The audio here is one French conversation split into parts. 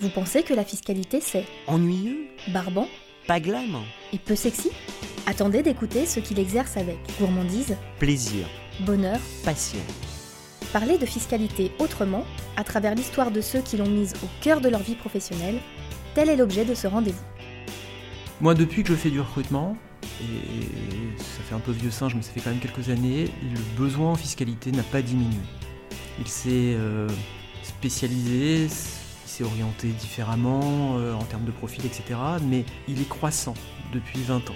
Vous pensez que la fiscalité c'est Ennuyeux barbant Pas glam et peu sexy? Attendez d'écouter ceux qui l'exercent avec gourmandise, Plaisir, bonheur. passion. Parler de fiscalité autrement, à travers l'histoire de ceux qui l'ont mise au cœur de leur vie professionnelle, tel est l'objet de ce rendez-vous. Moi, depuis que je fais du recrutement, et ça fait un peu vieux singe, mais ça fait quand même quelques années, le besoin en fiscalité n'a pas diminué. Il s'est euh, spécialisé, il s'est orienté différemment euh, en termes de profil, etc. Mais il est croissant depuis 20 ans.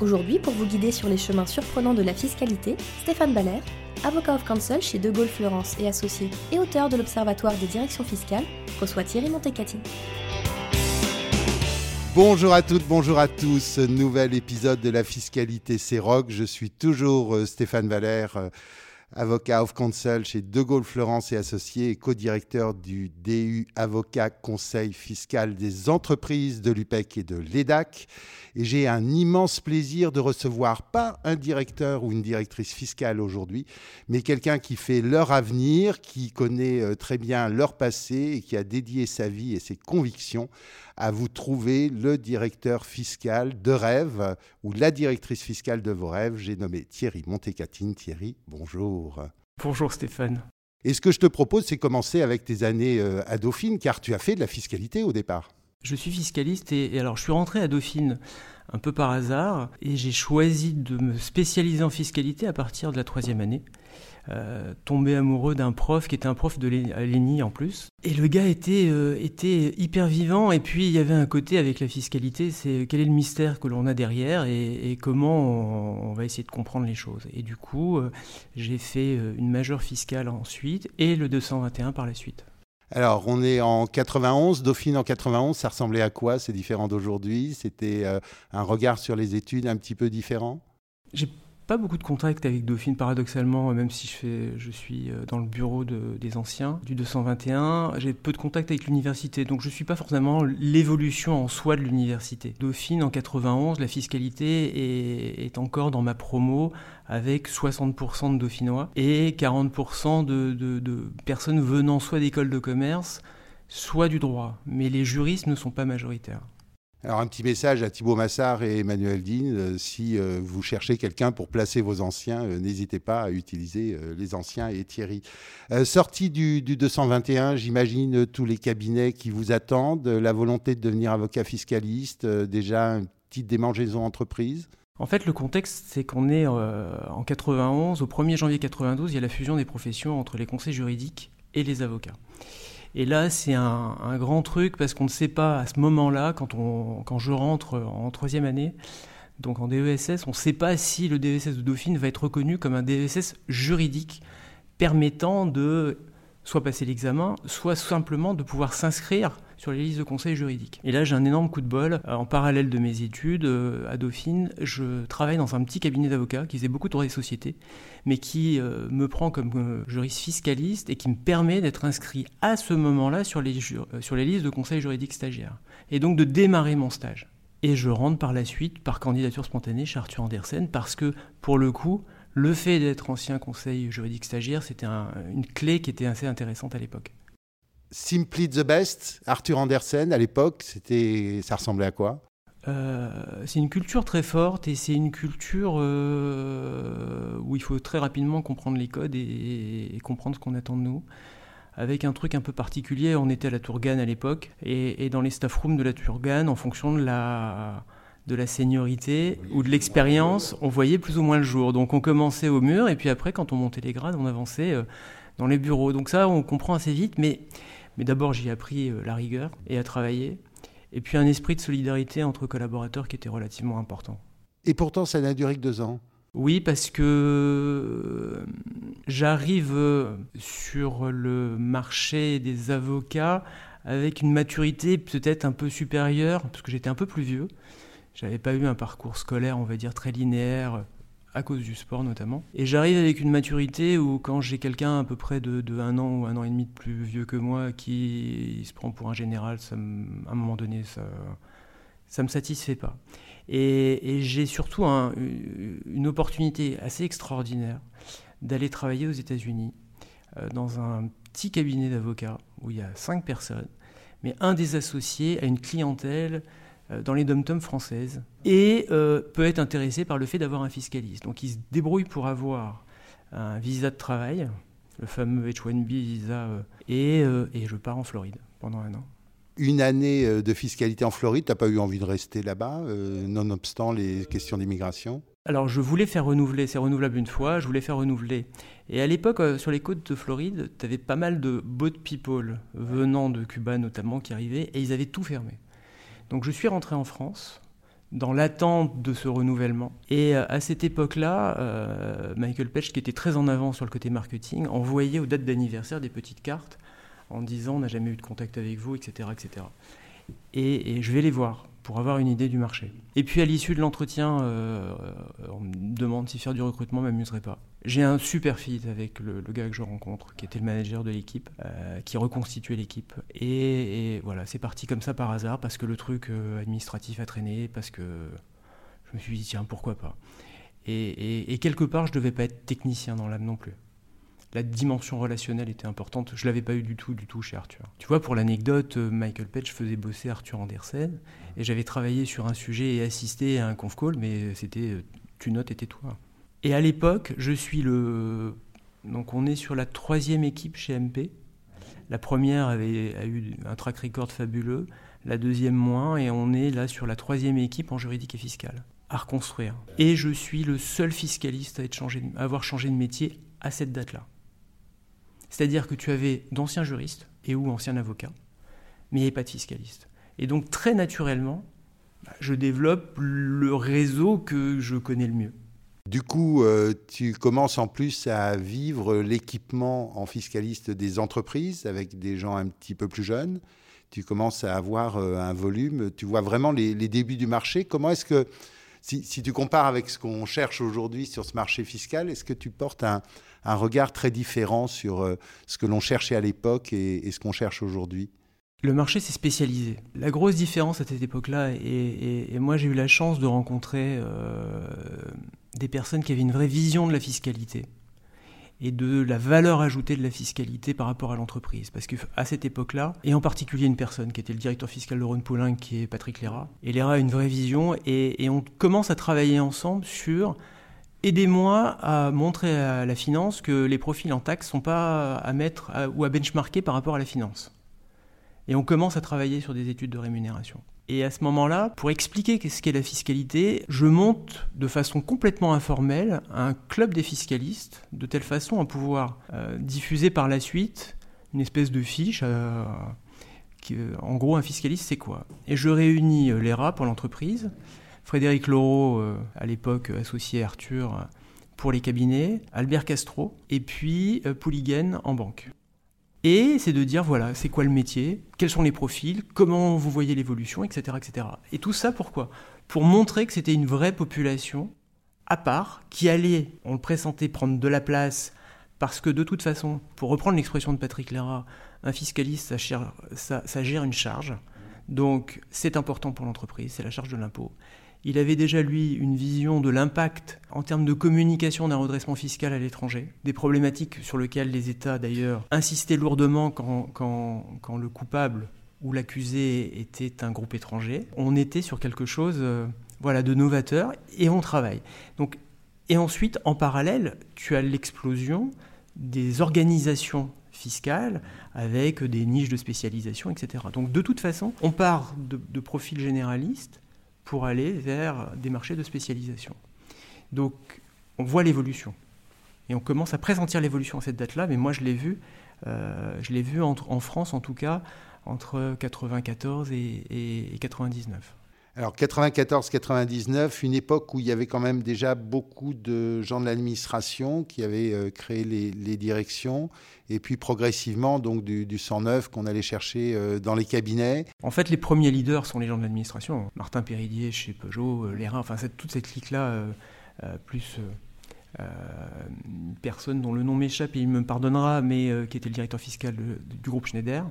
Aujourd'hui, pour vous guider sur les chemins surprenants de la fiscalité, Stéphane Baller, avocat of counsel chez De Gaulle Florence et Associés et auteur de l'Observatoire des directions fiscales, reçoit Thierry Montecatini. Bonjour à toutes, bonjour à tous. Nouvel épisode de la fiscalité C'est Rock. Je suis toujours euh, Stéphane Valère, euh, avocat of counsel chez De Gaulle Florence et Associés et co-directeur du DU Avocat Conseil fiscal des entreprises de l'UPEC et de l'EDAC. Et j'ai un immense plaisir de recevoir pas un directeur ou une directrice fiscale aujourd'hui, mais quelqu'un qui fait leur avenir, qui connaît euh, très bien leur passé et qui a dédié sa vie et ses convictions à vous trouver le directeur fiscal de rêve ou la directrice fiscale de vos rêves. J'ai nommé Thierry Montecatine. Thierry, bonjour. Bonjour Stéphane. Et ce que je te propose, c'est commencer avec tes années euh, à Dauphine, car tu as fait de la fiscalité au départ. Je suis fiscaliste et, et alors je suis rentré à Dauphine un peu par hasard et j'ai choisi de me spécialiser en fiscalité à partir de la troisième année. Euh, tombé amoureux d'un prof qui était un prof de l'ENI en plus. Et le gars était, euh, était hyper vivant et puis il y avait un côté avec la fiscalité, c'est quel est le mystère que l'on a derrière et, comment on, va essayer de comprendre les choses. Et du coup, euh, j'ai fait une majeure fiscale ensuite et le 221 par la suite. Alors, on est en 91, Dauphine en 91, ça ressemblait à quoi C'est différent d'aujourd'hui? C'était euh, un regard sur les études un petit peu différent? Pas beaucoup de contact avec Dauphine, paradoxalement, même si je, suis euh, dans le bureau de- des anciens du 221. J'ai peu de contact avec l'université, donc je suis pas forcément l'évolution en soi de l'université. Dauphine, en 91, la fiscalité est, encore dans ma promo avec 60% de dauphinois et 40% de, de- de personnes venant soit d'écoles de commerce, soit du droit. Mais les juristes ne sont pas majoritaires. Alors, un petit message à Thibaut Massard et Emmanuel Dean. euh, si euh, vous cherchez quelqu'un pour placer vos anciens, euh, n'hésitez pas à utiliser les anciens et Thierry. Sortie du, du 221, j'imagine tous les cabinets qui vous attendent, la volonté de devenir avocat fiscaliste, déjà une petite démangeaison entreprise. En fait, le contexte, c'est qu'on est en 91, au 1er janvier 92, il y a la fusion des professions entre les conseils juridiques et les avocats. Et là, c'est un, grand truc parce qu'on ne sait pas à ce moment-là, quand, quand je rentre en troisième année, donc en DESS, on ne sait pas si le DESS de Dauphine va être reconnu comme un DESS juridique permettant de soit passer l'examen, soit simplement de pouvoir s'inscrire sur les listes de conseils juridiques. Et là, j'ai un énorme coup de bol. Euh, En parallèle de mes études euh, à Dauphine, je travaille dans un petit cabinet d'avocats qui faisait beaucoup de droit des sociétés, mais qui euh, me prend comme juriste fiscaliste et qui me permet d'être inscrit à ce moment-là sur les, sur les listes de conseils juridiques stagiaires. Et donc de démarrer mon stage. Et je rentre par la suite par candidature spontanée chez Arthur Andersen parce que, pour le coup, le fait d'être ancien conseil juridique stagiaire, c'était un- une clé qui était assez intéressante à l'époque. Simply the best, Arthur Andersen, à l'époque, c'était, ça ressemblait à quoi? Euh, c'est une culture très forte et c'est une culture euh, où il faut très rapidement comprendre les codes et, comprendre ce qu'on attend de nous. Avec un truc un peu particulier, on était à la Tourgane à l'époque et, et dans les staff rooms de la Tourgane, en fonction de la, de la seniorité ou de l'expérience, on voyait plus ou moins le jour. Donc on commençait au mur et puis après, quand on montait les grades, on avançait euh, dans les bureaux. Donc ça, on comprend assez vite, mais, mais d'abord j'y ai appris euh, la rigueur et à travailler. Et puis un esprit de solidarité entre collaborateurs qui était relativement important. Et pourtant, ça n'a duré que deux ans. Oui, parce que euh, j'arrive euh, sur le marché des avocats avec une maturité peut-être un peu supérieure, parce que j'étais un peu plus vieux. J'avais pas eu un parcours scolaire, on va dire, très linéaire, à cause du sport notamment. Et j'arrive avec une maturité où quand j'ai quelqu'un à peu près de, un an ou un an et demi de plus vieux que moi qui se prend pour un général, ça à un moment donné, ça ça me satisfait pas. Et, j'ai surtout un- une opportunité assez extraordinaire d'aller travailler aux États-Unis dans un petit cabinet d'avocats où il y a cinq personnes, mais un des associés a une clientèle dans les dom françaises et peut être intéressé par le fait d'avoir un fiscaliste. Donc il se débrouille pour avoir un visa de travail, le fameux H1B visa, et, et je pars en Floride pendant un an une année euh, de fiscalité en Floride, tu n'as pas eu envie de rester là-bas, euh, nonobstant les questions d'immigration? Alors je voulais faire renouveler, c'est renouvelable une fois, je voulais faire renouveler. Et à l'époque, euh, sur les côtes de Floride, tu avais pas mal de boat people venant de Cuba notamment qui arrivaient et ils avaient tout fermé. Donc je suis rentré en France dans l'attente de ce renouvellement. Et à cette époque-là, Michael Page, qui était très en avant sur le côté marketing, envoyait aux dates d'anniversaire des petites cartes en disant on n'a jamais eu de contact avec vous, etc. etc. Et, je vais les voir pour avoir une idée du marché. Et puis à l'issue de l'entretien, euh, on me demande si faire du recrutement m'amuserait pas. J'ai un super fit avec le, gars que je rencontre, qui était le manager de l'équipe, euh, qui reconstituait l'équipe. Et, voilà, c'est parti comme ça par hasard, parce que le truc euh, administratif a traîné, parce que je me suis dit, tiens, pourquoi pas. Et, et quelque part, je devais pas être technicien dans l'âme non plus la dimension relationnelle était importante. Je l'avais pas eu du tout, du tout chez Arthur. Tu vois, pour l'anecdote, euh, Michael Page faisait bosser Arthur Andersen et j'avais travaillé sur un sujet et assisté à un conf call, mais c'était euh, tu notes et tais-toi. Et à l'époque, je suis le. Donc on est sur la troisième équipe chez MP. La première avait a eu un track record fabuleux, la deuxième moins, et on est là sur la troisième équipe en juridique et fiscale à reconstruire. Et je suis le seul fiscaliste à, être changé, à avoir changé de métier à cette date-là. C'est-à-dire que tu avais d'anciens juristes et ou anciens avocats, mais il n'y avait pas de fiscalistes. Et donc très naturellement, bah, je développe le réseau que je connais le mieux. Du coup, euh, tu commences en plus à vivre l'équipement en fiscaliste des entreprises avec des gens un petit peu plus jeunes. Tu commences à avoir euh, un volume, tu vois vraiment les, débuts du marché. Comment est-ce que, si, tu compares avec ce qu'on cherche aujourd'hui sur ce marché fiscal, est-ce que tu portes un, regard très différent sur euh, ce que l'on cherchait à l'époque et, ce qu'on cherche aujourd'hui? Le marché s'est spécialisé. La grosse différence à cette époque-là, et, moi j'ai eu la chance de rencontrer euh, des personnes qui avaient une vraie vision de la fiscalité et de la valeur ajoutée de la fiscalité par rapport à l'entreprise. Parce qu'à cette époque-là, et en particulier une personne qui était le directeur fiscal de Rhône Poulain, qui est Patrick Léra, et Léra a une vraie vision, et, et on commence à travailler ensemble sur aidez-moi à montrer à la finance que les profils en taxes sont pas à mettre ou à benchmarker par rapport à la finance. Et on commence à travailler sur des études de rémunération. Et à ce moment-là, pour expliquer ce qu'est la fiscalité, je monte de façon complètement informelle un club des fiscalistes, de telle façon à pouvoir euh, diffuser par la suite une espèce de fiche. Euh, qui, en gros, un fiscaliste, c'est quoi? Et je réunis euh, l'ERA pour l'entreprise, Frédéric Laureau, euh, à l'époque associé à Arthur euh, pour les cabinets, Albert Castro, et puis euh, Pouliguen en banque. Et c'est de dire, voilà, c'est quoi le métier, quels sont les profils, comment vous voyez l'évolution, etc., etc. Et tout ça pourquoi? Pour montrer que c'était une vraie population à part, qui allait, on le pressentait, prendre de la place, parce que de toute façon, pour reprendre l'expression de Patrick Léra, un fiscaliste, ça, ça gère une charge. Donc c'est important pour l'entreprise, c'est la charge de l'impôt. Il avait déjà, lui, une vision de l'impact en termes de communication d'un redressement fiscal à l'étranger, des problématiques sur lesquelles les États, d'ailleurs, insistaient lourdement quand, quand, le coupable ou l'accusé était un groupe étranger. On était sur quelque chose euh, voilà, de novateur et on travaille. Donc, et ensuite, en parallèle, tu as l'explosion des organisations fiscales avec des niches de spécialisation, etc. Donc de toute façon, on part de, de profils généralistes pour aller vers des marchés de spécialisation. Donc, on voit l'évolution. Et on commence à pressentir l'évolution à cette date-là, mais moi je l'ai vu, euh, je l'ai vu en France en tout cas, entre 94 et, et 99. Alors 94-99, une époque où il y avait quand même déjà beaucoup de gens de l'administration qui avaient euh, créé les, directions, et puis progressivement donc du, du 109 qu'on allait chercher euh, dans les cabinets. En fait, les premiers leaders sont les gens de l'administration. Martin Péridier chez Peugeot, euh, Léra, enfin toute cette clique-là, plus une personne dont le nom m'échappe et il me pardonnera, mais qui était le directeur fiscal du groupe Schneider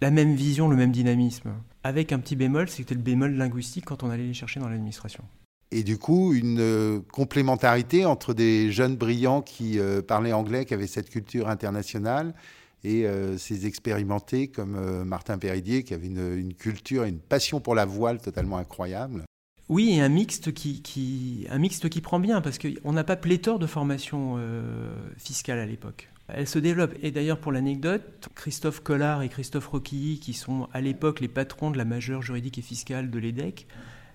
la même vision, le même dynamisme. Avec un petit bémol, c'était le bémol linguistique quand on allait les chercher dans l'administration. et du coup, une complémentarité entre des jeunes brillants qui parlaient anglais, qui avaient cette culture internationale, et ces expérimentés comme Martin Péridier, qui avait une, une culture et une passion pour la voile totalement incroyable. Oui, et un mixte qui, qui, un mixte qui prend bien, parce qu'on n'a pas pléthore de formations fiscales à l'époque. Elle se développe. Et d'ailleurs, pour l'anecdote, Christophe Collard et Christophe Roquilly, qui sont à l'époque les patrons de la majeure juridique et fiscale de l'EDEC,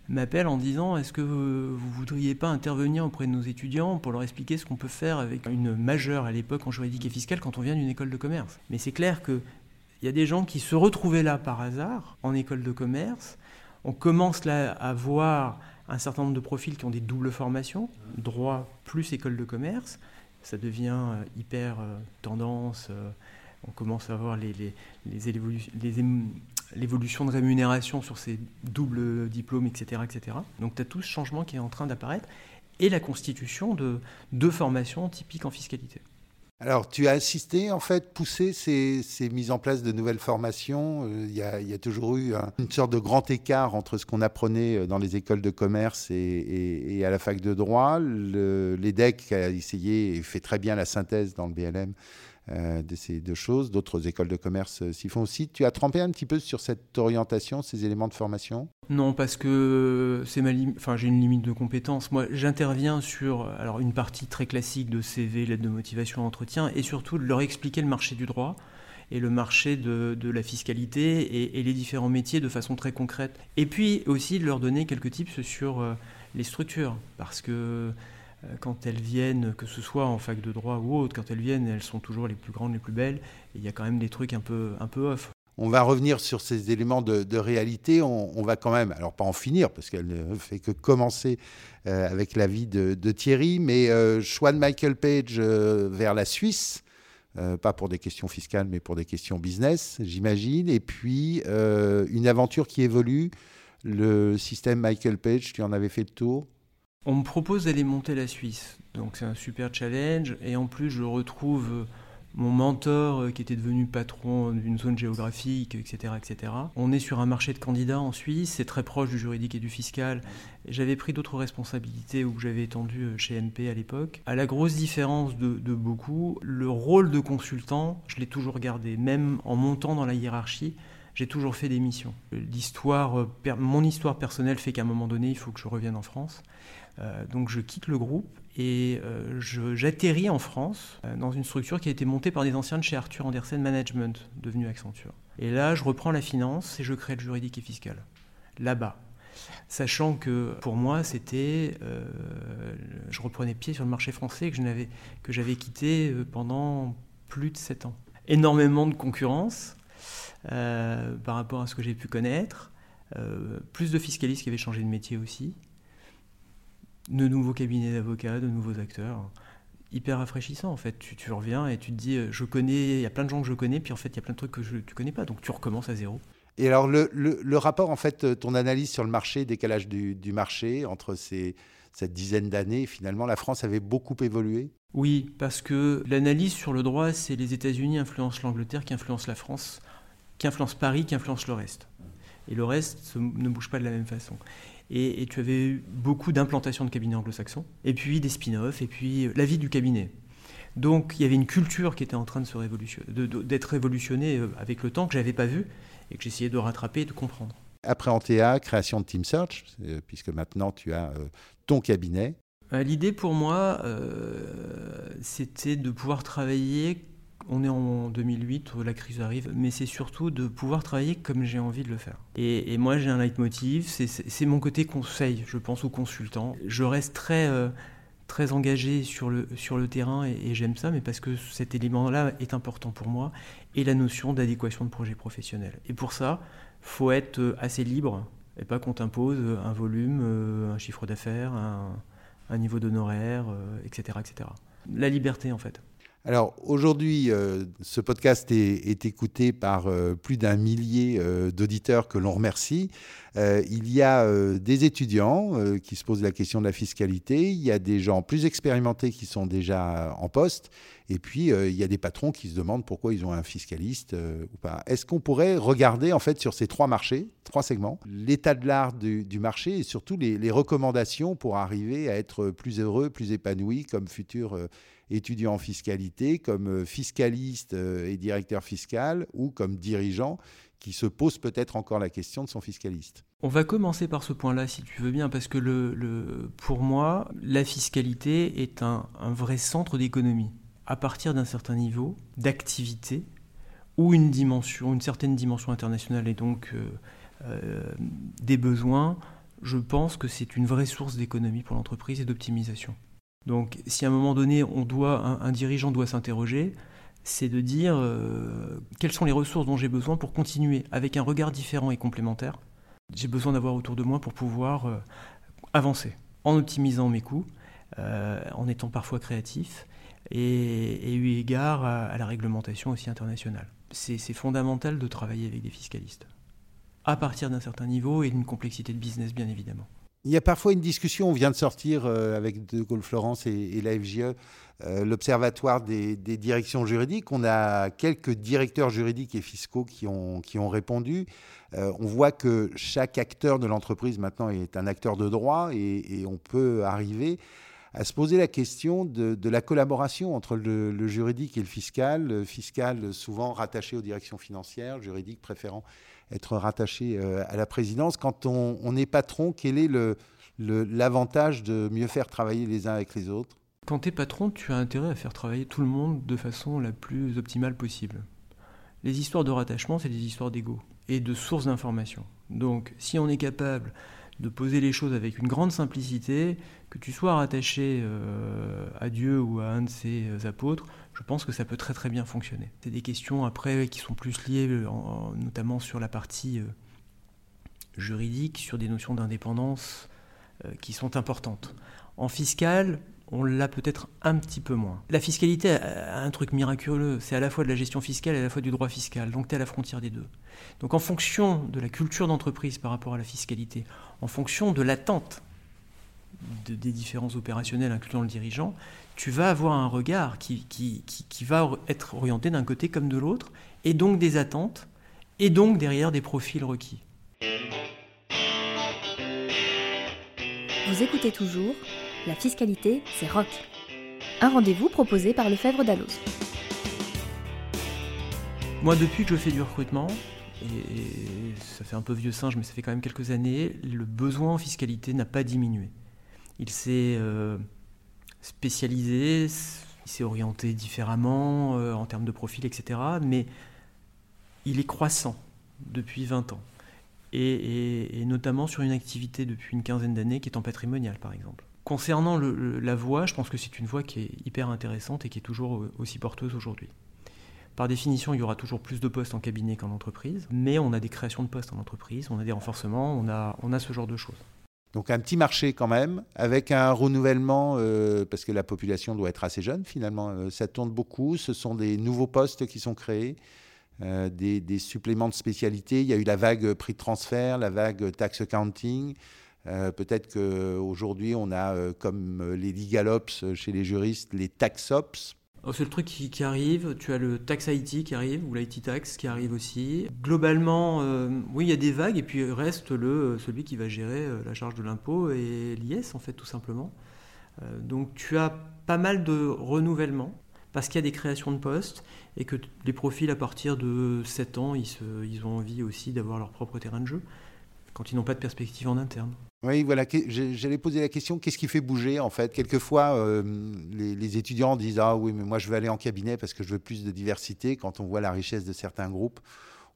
m'appellent en disant Est-ce que vous, ne voudriez pas intervenir auprès de nos étudiants pour leur expliquer ce qu'on peut faire avec une majeure à l'époque en juridique et fiscale quand on vient d'une école de commerce? Mais c'est clair qu'il y a des gens qui se retrouvaient là par hasard en école de commerce. On commence là à voir un certain nombre de profils qui ont des doubles formations, droit plus école de commerce ça devient euh, hyper euh, tendance. Euh, on commence à voir les, les, l'évolution de rémunération sur ces doubles diplômes, etc. etc. Donc tu as tout ce changement qui est en train d'apparaître et la constitution de deux formations typiques en fiscalité. Alors, tu as assisté, en fait, poussé ces, mises en place de nouvelles formations. Il y, a, toujours eu une sorte de grand écart entre ce qu'on apprenait dans les écoles de commerce et, à la fac de droit. L'EDEC a essayé et fait très bien la synthèse dans le BLM euh, de ces deux choses. D'autres écoles de commerce euh, s'y font aussi. Tu as trempé un petit peu sur cette orientation, ces éléments de formation? Non, parce que c'est ma enfin, j'ai une limite de compétences. Moi, j'interviens sur alors, une partie très classique de CV, lettre de motivation, entretien, et surtout de leur expliquer le marché du droit et le marché de, de la fiscalité et, et, les différents métiers de façon très concrète. Et puis aussi de leur donner quelques tips sur euh, les structures, parce que euh, quand elles viennent, que ce soit en fac de droit ou autre, quand elles viennent, elles sont toujours les plus grandes, les plus belles. il y a quand même des trucs un peu, un peu off. On va revenir sur ces éléments de, réalité. On, va quand même, alors pas en finir, parce qu'elle ne fait que commencer euh, avec la vie de, Thierry, mais euh, choix de Michael Page vers la Suisse. pas pour des questions fiscales, mais pour des questions business, j'imagine. Et puis, une aventure qui évolue, le système Michael Page, tu en avais fait le tour? On me propose d'aller monter la Suisse, donc c'est un super challenge. Et en plus, je retrouve euh, mon mentor euh, qui était devenu patron d'une zone géographique, etc., etc. On est sur un marché de candidats en Suisse, c'est très proche du juridique et du fiscal. J'avais pris d'autres responsabilités où j'avais étendu euh, chez NP à l'époque. À la grosse différence de, de beaucoup, le rôle de consultant, je l'ai toujours gardé, même en montant dans la hiérarchie j'ai toujours fait des missions. Mon histoire personnelle fait qu'à un moment donné, il faut que je revienne en France. Euh, donc je quitte le groupe et euh, j'atterris en France euh, dans une structure qui a été montée par des anciens de chez Arthur Andersen Management, devenu Accenture. Et là, je reprends la finance et je crée le juridique et fiscal, là-bas. Sachant que pour moi, c'était. je reprenais pied sur le marché français que j'avais quitté pendant plus de 7 ans. Énormément de concurrence par rapport à ce que j'ai pu connaître, plus de fiscalistes qui avaient changé de métier aussi de nouveaux cabinets d'avocats, de nouveaux acteurs. Hyper rafraîchissant en fait. Tu, reviens et tu te dis, euh, je connais, il y a plein de gens que je connais, puis en fait il y a plein de trucs que je, tu connais pas, donc tu recommences à zéro. Et alors le, le, rapport, en fait, euh, ton analyse sur le marché, décalage du, du marché entre ces, cette dizaine d'années, finalement, la France avait beaucoup évolué? Oui, parce que l'analyse sur le droit, c'est les États-Unis influencent l'Angleterre, qui influencent la France, qui influencent Paris, qui influencent le reste. Et le reste ne bouge pas de la même façon. Et, tu avais eu beaucoup d'implantations de cabinets anglo-saxons, et puis des spin-offs, et puis euh, la vie du cabinet. Donc il y avait une culture qui était en train de se d'être révolutionnée euh, avec le temps que j'avais pas vu et que j'essayais de rattraper et de comprendre. Après Antea, création de Team Search, euh, puisque maintenant tu as ton cabinet. L'idée pour moi, c'était de pouvoir travailler on est en 2008, la crise arrive, mais c'est surtout de pouvoir travailler comme j'ai envie de le faire. Et, moi, j'ai un leitmotiv, c'est mon côté conseil, je pense, aux consultants. Je reste très, euh, très engagé sur le, sur le terrain et, j'aime ça, mais parce que cet élément-là est important pour moi, et la notion d'adéquation de projet professionnel. Et pour ça, faut être euh, assez libre, et pas qu'on t'impose un volume, euh, un chiffre d'affaires, un, un, niveau d'honoraire, etc., etc. La liberté, en fait. Alors aujourd'hui, euh, ce podcast est, écouté par euh, plus d'un millier euh, d'auditeurs que l'on remercie. Il y a des étudiants qui se posent la question de la fiscalité, il y a des gens plus expérimentés qui sont déjà en poste, et puis il y a des patrons qui se demandent pourquoi ils ont un fiscaliste ou pas. Est-ce qu'on pourrait regarder en fait sur ces trois marchés, trois segments, l'état de l'art du, marché et surtout les, les, recommandations pour arriver à être plus heureux, plus épanoui comme futur étudiant en fiscalité, comme euh, fiscaliste euh, et directeur fiscal ou comme dirigeant qui se pose peut-être encore la question de son fiscaliste. On va commencer par ce point-là, si tu veux bien, parce que pour moi, la fiscalité est un, vrai centre d'économie. À partir d'un certain niveau d'activité ou une certaine dimension internationale et donc euh, des besoins, je pense que c'est une vraie source d'économie pour l'entreprise et d'optimisation. Donc si à un moment donné un, dirigeant doit s'interroger, c'est de dire euh, quelles sont les ressources dont j'ai besoin pour continuer avec un regard différent et complémentaire. J'ai besoin d'avoir autour de moi pour pouvoir euh, avancer en optimisant mes coûts, euh, en étant parfois créatif et, eu égard à, la réglementation aussi internationale. C'est fondamental de travailler avec des fiscalistes, à partir d'un certain niveau et d'une complexité de business bien évidemment. Il y a parfois une discussion, on vient de sortir euh, avec De Gaulle Florence et, la FGE, euh, l'Observatoire des, directions juridiques. On a quelques directeurs juridiques et fiscaux qui ont, qui ont répondu. Euh, on voit que chaque acteur de l'entreprise maintenant est un acteur de droit et, on peut arriver à se poser la question de, la collaboration entre le, le, juridique et le fiscal. Le fiscal souvent rattaché aux directions financières, juridique préférant être rattaché euh, à la présidence. Quand on, est patron, quel est l'avantage de mieux faire travailler les uns avec les autres? Quand tu es patron, tu as intérêt à faire travailler tout le monde de façon la plus optimale possible. Les histoires de rattachement, c'est des histoires d'ego et de sources d'information. Donc, si on est capable de poser les choses avec une grande simplicité, que tu sois rattaché euh, à Dieu ou à un de ses euh, apôtres, je pense que ça peut très très bien fonctionner. C'est des questions après qui sont plus liées euh, notamment sur la partie juridique, sur des notions d'indépendance qui sont importantes. En fiscal, on l'a peut-être un petit peu moins. La fiscalité a un truc miraculeux, c'est à la fois de la gestion fiscale et à la fois du droit fiscal, donc tu es à la frontière des deux. Donc en fonction de la culture d'entreprise par rapport à la fiscalité, en fonction de l'attente des différents opérationnels, incluant le dirigeant, tu vas avoir un regard qui, qui, qui va être orienté d'un côté comme de l'autre, et donc des attentes, et donc derrière des profils requis. Vous écoutez toujours la fiscalité, c'est rock. Un rendez-vous proposé par Lefebvre Dallos. Moi, depuis que je fais du recrutement, et ça fait un peu vieux singe, mais ça fait quand même quelques années, le besoin en fiscalité n'a pas diminué. Il s'est euh, spécialisé, il s'est orienté différemment euh, en termes de profil, etc. Mais il est croissant depuis 20 ans. et notamment sur une activité depuis une quinzaine d'années qui est en patrimonial, par exemple. Concernant la voie, je pense que c'est une voie qui est hyper intéressante et qui est toujours aussi porteuse aujourd'hui. Par définition, il y aura toujours plus de postes en cabinet qu'en entreprise, mais on a des créations de postes en entreprise, on a des renforcements, on a, on a ce genre de choses. Donc un petit marché quand même, avec un renouvellement, euh, parce que la population doit être assez jeune finalement, euh, ça tourne beaucoup, ce sont des nouveaux postes qui sont créés, euh, des, des, suppléments de spécialité, il y a eu la vague prix de transfert, la vague tax accounting, euh, peut-être qu'aujourd'hui, on a, euh, comme les legalops chez les juristes, les taxops. Oh, c'est le truc qui, arrive. Tu as le tax IT qui arrive, ou l'IT tax qui arrive aussi. Globalement, euh, oui, il y a des vagues, et puis reste le, celui qui va gérer la charge de l'impôt et l'IS, en fait, tout simplement. donc tu as pas mal de renouvellement, parce qu'il y a des créations de postes, et que les profils, à partir de 7 ans, ils ont envie aussi d'avoir leur propre terrain de jeu, quand ils n'ont pas de perspective en interne. Oui, voilà, j'allais poser la question, qu'est-ce qui fait bouger en fait? Quelquefois, euh, les, étudiants disent Ah oui, mais moi je veux aller en cabinet parce que je veux plus de diversité. Quand on voit la richesse de certains groupes,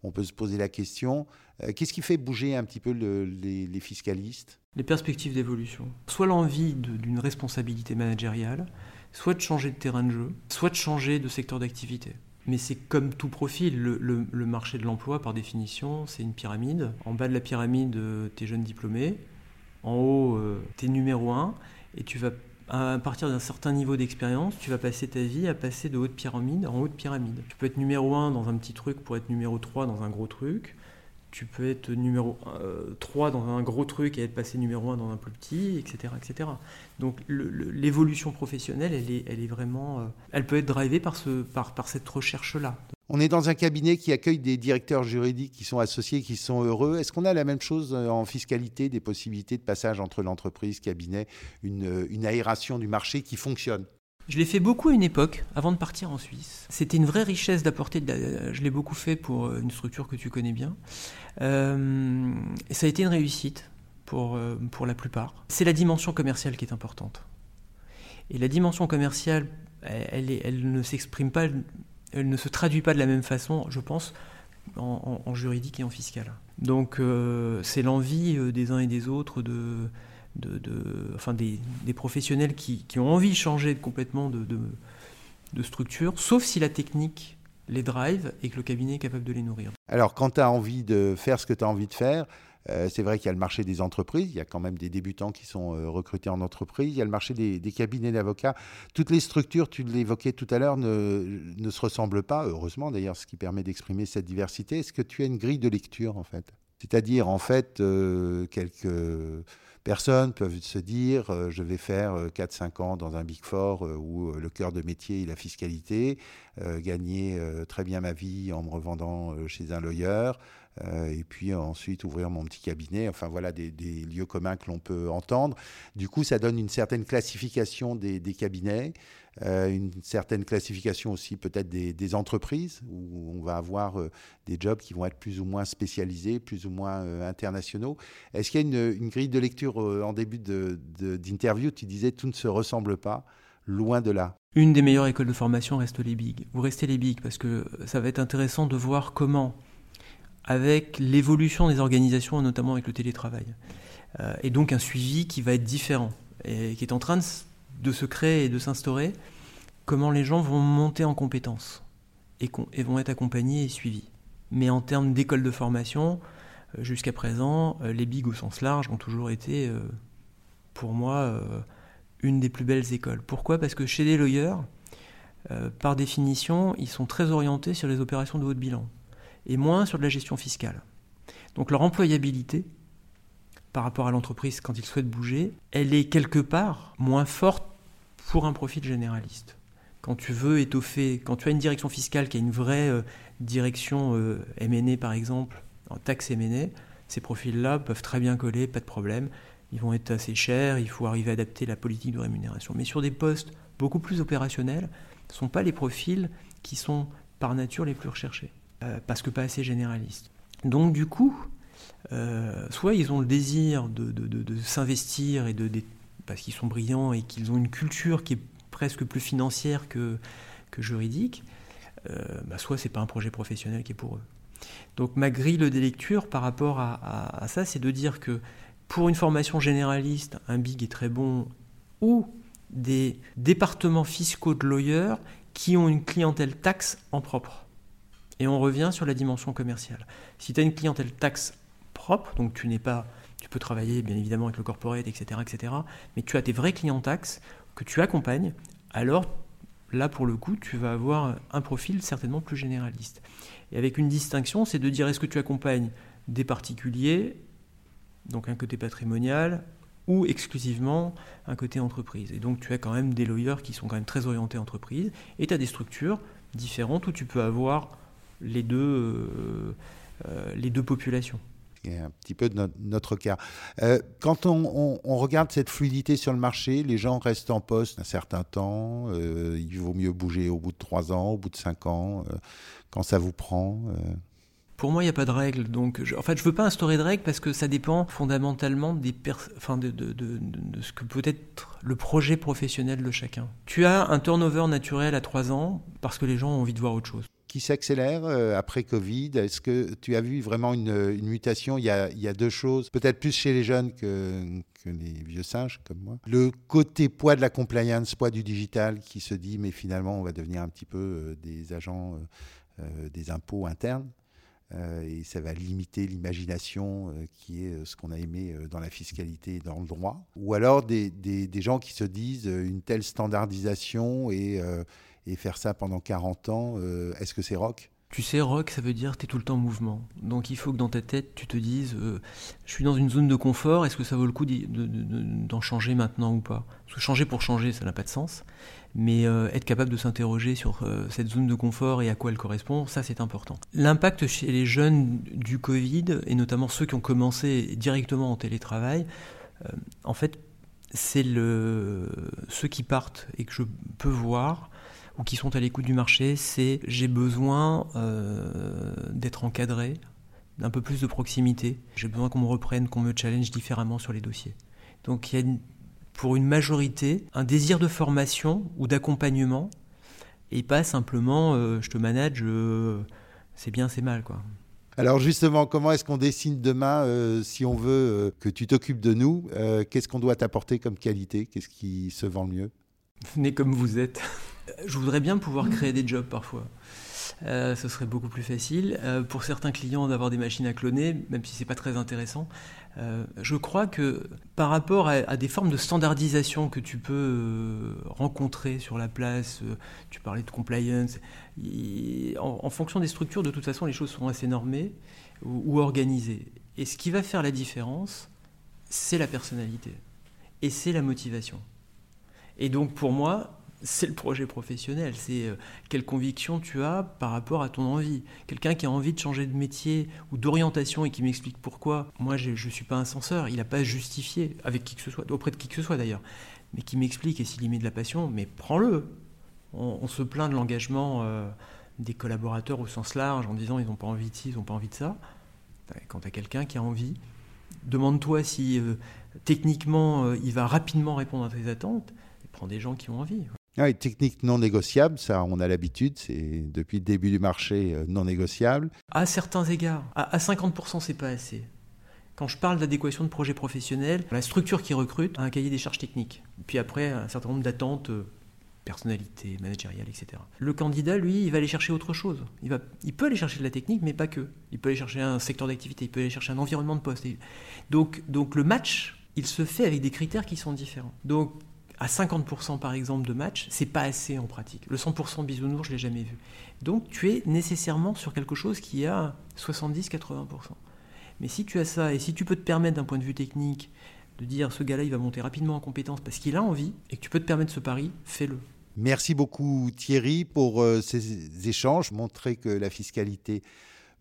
on peut se poser la question euh, qu'est-ce qui fait bouger un petit peu les, fiscalistes? Les perspectives d'évolution. Soit l'envie d'une responsabilité managériale, soit de changer de terrain de jeu, soit de changer de secteur d'activité. Mais c'est comme tout profil, le, marché de l'emploi, par définition, c'est une pyramide. En bas de la pyramide, euh, tu es jeune diplômé. En haut, euh, tu es numéro un. Et tu vas À partir d'un certain niveau d'expérience, tu vas passer ta vie à passer de haute pyramide en haute pyramide. Tu peux être numéro 1 dans un petit truc pour être numéro 3 dans un gros truc. Tu peux être numéro 3 dans un gros truc et être passé numéro 1 dans un plus petit, etc. etc. Donc l'évolution professionnelle, elle est, elle est vraiment... elle peut être drivée par, ce, par, par cette recherche-là. On est dans un cabinet qui accueille des directeurs juridiques qui sont associés, qui sont heureux. Est-ce qu'on a la même chose euh, en fiscalité, des possibilités de passage entre l'entreprise, cabinet, une, euh, une aération du marché qui fonctionne? Je l'ai fait beaucoup à une époque, avant de partir en Suisse. C'était une vraie richesse d'apporter. Je l'ai beaucoup fait pour euh, une structure que tu connais bien. ça a été une réussite pour, pour la plupart. C'est la dimension commerciale qui est importante. Et la dimension commerciale, elle ne s'exprime pas elle ne se traduit pas de la même façon, je pense, en, juridique et en fiscal. Donc euh, c'est l'envie euh, des uns et des autres de, de, des, professionnels qui, ont envie de changer complètement de, de, structure, sauf si la technique les drive et que le cabinet est capable de les nourrir. Alors quand tu as envie de faire ce que tu as envie de faire, euh, c'est vrai qu'il y a le marché des entreprises, il y a quand même des débutants qui sont euh, recrutés en entreprise, il y a le marché des, cabinets d'avocats. Toutes les structures, tu l'évoquais tout à l'heure, ne, se ressemblent pas, heureusement d'ailleurs, ce qui permet d'exprimer cette diversité. Est-ce que tu as une grille de lecture en fait? C'est-à-dire en fait euh, quelques personnes peuvent se dire je vais faire 4-5 ans dans un Big Four où le cœur de métier est la fiscalité, gagner très bien ma vie en me revendant chez un lawyer, euh, et puis ensuite ouvrir mon petit cabinet. Enfin voilà des, lieux communs que l'on peut entendre. Du coup, ça donne une certaine classification des, cabinets, euh, une certaine classification aussi peut-être des, entreprises où on va avoir euh, des jobs qui vont être plus ou moins spécialisés, plus ou moins internationaux. Est-ce qu'il y a une, grille de lecture en début d'interview? Tu disais tout ne se ressemble pas. Loin de là. Une des meilleures écoles de formation reste les BIG. Vous restez les BIG parce que ça va être intéressant de voir comment avec l'évolution des organisations, notamment avec le télétravail. Euh, et donc un suivi qui va être différent et qui est en train de, se créer et de s'instaurer, comment les gens vont monter en compétences et, vont être accompagnés et suivis. Mais en termes d'école de formation, euh, jusqu'à présent, euh, les BIG au sens large ont toujours été, pour moi, une des plus belles écoles. Pourquoi? Parce que chez les lawyers, par définition, ils sont très orientés sur les opérations de haut bilan et moins sur de la gestion fiscale. Donc leur employabilité par rapport à l'entreprise quand ils souhaitent bouger, elle est quelque part moins forte pour un profil généraliste. Quand tu veux étoffer, quand tu as une direction fiscale qui a une vraie euh, direction euh, par exemple, en taxe MNE, ces profils-là peuvent très bien coller, pas de problème. Ils vont être assez chers, il faut arriver à adapter la politique de rémunération. Mais sur des postes beaucoup plus opérationnels, ce ne sont pas les profils qui sont par nature les plus recherchés. Euh, parce que pas assez généraliste. Donc du coup, euh, soit ils ont le désir de, s'investir et de, parce qu'ils sont brillants et qu'ils ont une culture qui est presque plus financière que, que juridique, euh, bah soit c'est pas un projet professionnel qui est pour eux. Donc ma grille de lecture par rapport à, ça, c'est de dire que pour une formation généraliste, un big est très bon, ou des départements fiscaux de lawyers qui ont une clientèle taxe en propre. Et on revient sur la dimension commerciale. Si tu as une clientèle taxe propre, donc tu n'es pas, tu peux travailler bien évidemment avec le corporate, etc., etc., mais tu as tes vrais clients taxes que tu accompagnes, alors là pour le coup, tu vas avoir un profil certainement plus généraliste. Et avec une distinction, c'est de dire est-ce que tu accompagnes des particuliers, donc un côté patrimonial, ou exclusivement un côté entreprise? Et donc tu as quand même des lawyers qui sont quand même très orientés entreprise, et tu as des structures différentes où tu peux avoir les deux, euh, euh, les deux populations un petit peu de notre, cas. Euh, quand on, regarde cette fluidité sur le marché, les gens restent en poste un certain temps. il vaut mieux bouger au bout de trois ans, au bout de cinq ans, quand ça vous prend. Pour moi, il n'y a pas de règle. Donc, en fait, je ne veux pas instaurer de règle parce que ça dépend fondamentalement des enfin de, de, de, de, ce que peut être le projet professionnel de chacun. Tu as un turnover naturel à trois ans parce que les gens ont envie de voir autre chose qui s'accélère euh, après Covid? Est-ce que tu as vu vraiment une, mutation? Il y, a, deux choses, peut-être plus chez les jeunes que, les vieux singes comme moi. Le côté poids de la compliance, poids du digital qui se dit mais finalement on va devenir un petit peu euh, des agents euh, des impôts internes. Et ça va limiter l'imagination qui est ce qu'on a aimé dans la fiscalité et dans le droit. Ou alors des, des, gens qui se disent une telle standardisation et, et faire ça pendant 40 ans, est-ce que c'est rock? Tu sais, rock, ça veut dire tu es tout le temps en mouvement. Donc il faut que dans ta tête, tu te dises, euh, je suis dans une zone de confort, est-ce que ça vaut le coup d'en changer maintenant ou pas? Parce que changer pour changer, ça n'a pas de sens. Mais euh, être capable de s'interroger sur euh, cette zone de confort et à quoi elle correspond, ça c'est important. L'impact chez les jeunes du Covid, et notamment ceux qui ont commencé directement en télétravail, en fait, c'est ceux qui partent et que je peux voir ou qui sont à l'écoute du marché, c'est j'ai besoin euh, d'être encadré, d'un peu plus de proximité. J'ai besoin qu'on me reprenne, qu'on me challenge différemment sur les dossiers. Donc il y a pour une majorité un désir de formation ou d'accompagnement et pas simplement euh, je te manage, euh, c'est bien, c'est mal quoi. Alors justement, comment est-ce qu'on dessine demain si on veut que tu t'occupes de nous Qu'est-ce qu'on doit t'apporter comme qualité? Qu'est-ce qui se vend le mieux? Venez comme vous êtes. Je voudrais bien pouvoir créer des jobs parfois. Euh, ce serait beaucoup plus facile. Euh, pour certains clients, d'avoir des machines à cloner, même si c'est pas très intéressant. Euh, je crois que par rapport à, des formes de standardisation que tu peux rencontrer sur la place, tu parlais de compliance, en, fonction des structures, de toute façon, les choses sont assez normées ou organisées. Et ce qui va faire la différence, c'est la personnalité et c'est la motivation. Et donc pour moi, c'est le projet professionnel, c'est euh, quelle conviction tu as par rapport à ton envie. Quelqu'un qui a envie de changer de métier ou d'orientation et qui m'explique pourquoi, moi je ne suis pas un censeur, il n'a pas justifié avec qui que ce soit, auprès de qui que ce soit d'ailleurs, mais qui m'explique et s'il y met de la passion, mais prends-le. On, se plaint de l'engagement euh, des collaborateurs au sens large en disant ils n'ont pas envie de ci, ils n'ont pas envie de ça. Ben, quand tu as quelqu'un qui a envie, demande-toi si euh, techniquement il va rapidement répondre à tes attentes prends des gens qui ont envie. Ah, technique non négociable, ça on a l'habitude, c'est depuis le début du marché euh, non négociable. À certains égards, à, 50% c'est pas assez. Quand je parle d'adéquation de projet professionnel, la structure qui recrute a un cahier des charges techniques. Puis après, un certain nombre d'attentes, euh, personnalité, managériale, etc. Le candidat, lui, il va aller chercher autre chose. Il, va, il peut aller chercher de la technique, mais pas que. Il peut aller chercher un secteur d'activité, il peut aller chercher un environnement de poste. Donc, donc le match, il se fait avec des critères qui sont différents. Donc à 50% par exemple de match, c'est pas assez en pratique. Le 100% bisounours, je l'ai jamais vu. Donc tu es nécessairement sur quelque chose qui a 70-80%. Mais si tu as ça et si tu peux te permettre d'un point de vue technique de dire ce gars-là il va monter rapidement en compétence parce qu'il a envie et que tu peux te permettre ce pari, fais-le. Merci beaucoup Thierry pour euh, ces échanges, montrer que la fiscalité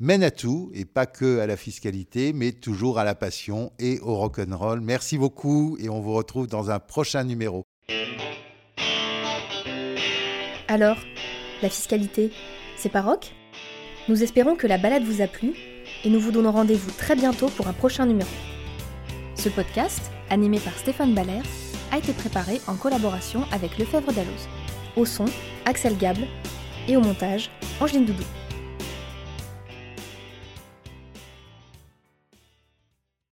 mène à tout, et pas que à la fiscalité, mais toujours à la passion et au rock'n'roll. Merci beaucoup, et on vous retrouve dans un prochain numéro. Alors, la fiscalité, c'est pas rock? Nous espérons que la balade vous a plu, et nous vous donnons rendez-vous très bientôt pour un prochain numéro. Ce podcast, animé par Stéphane Baller, a été préparé en collaboration avec Lefebvre Dalloz. Au son, Axel Gable, et au montage, Angeline Doudou.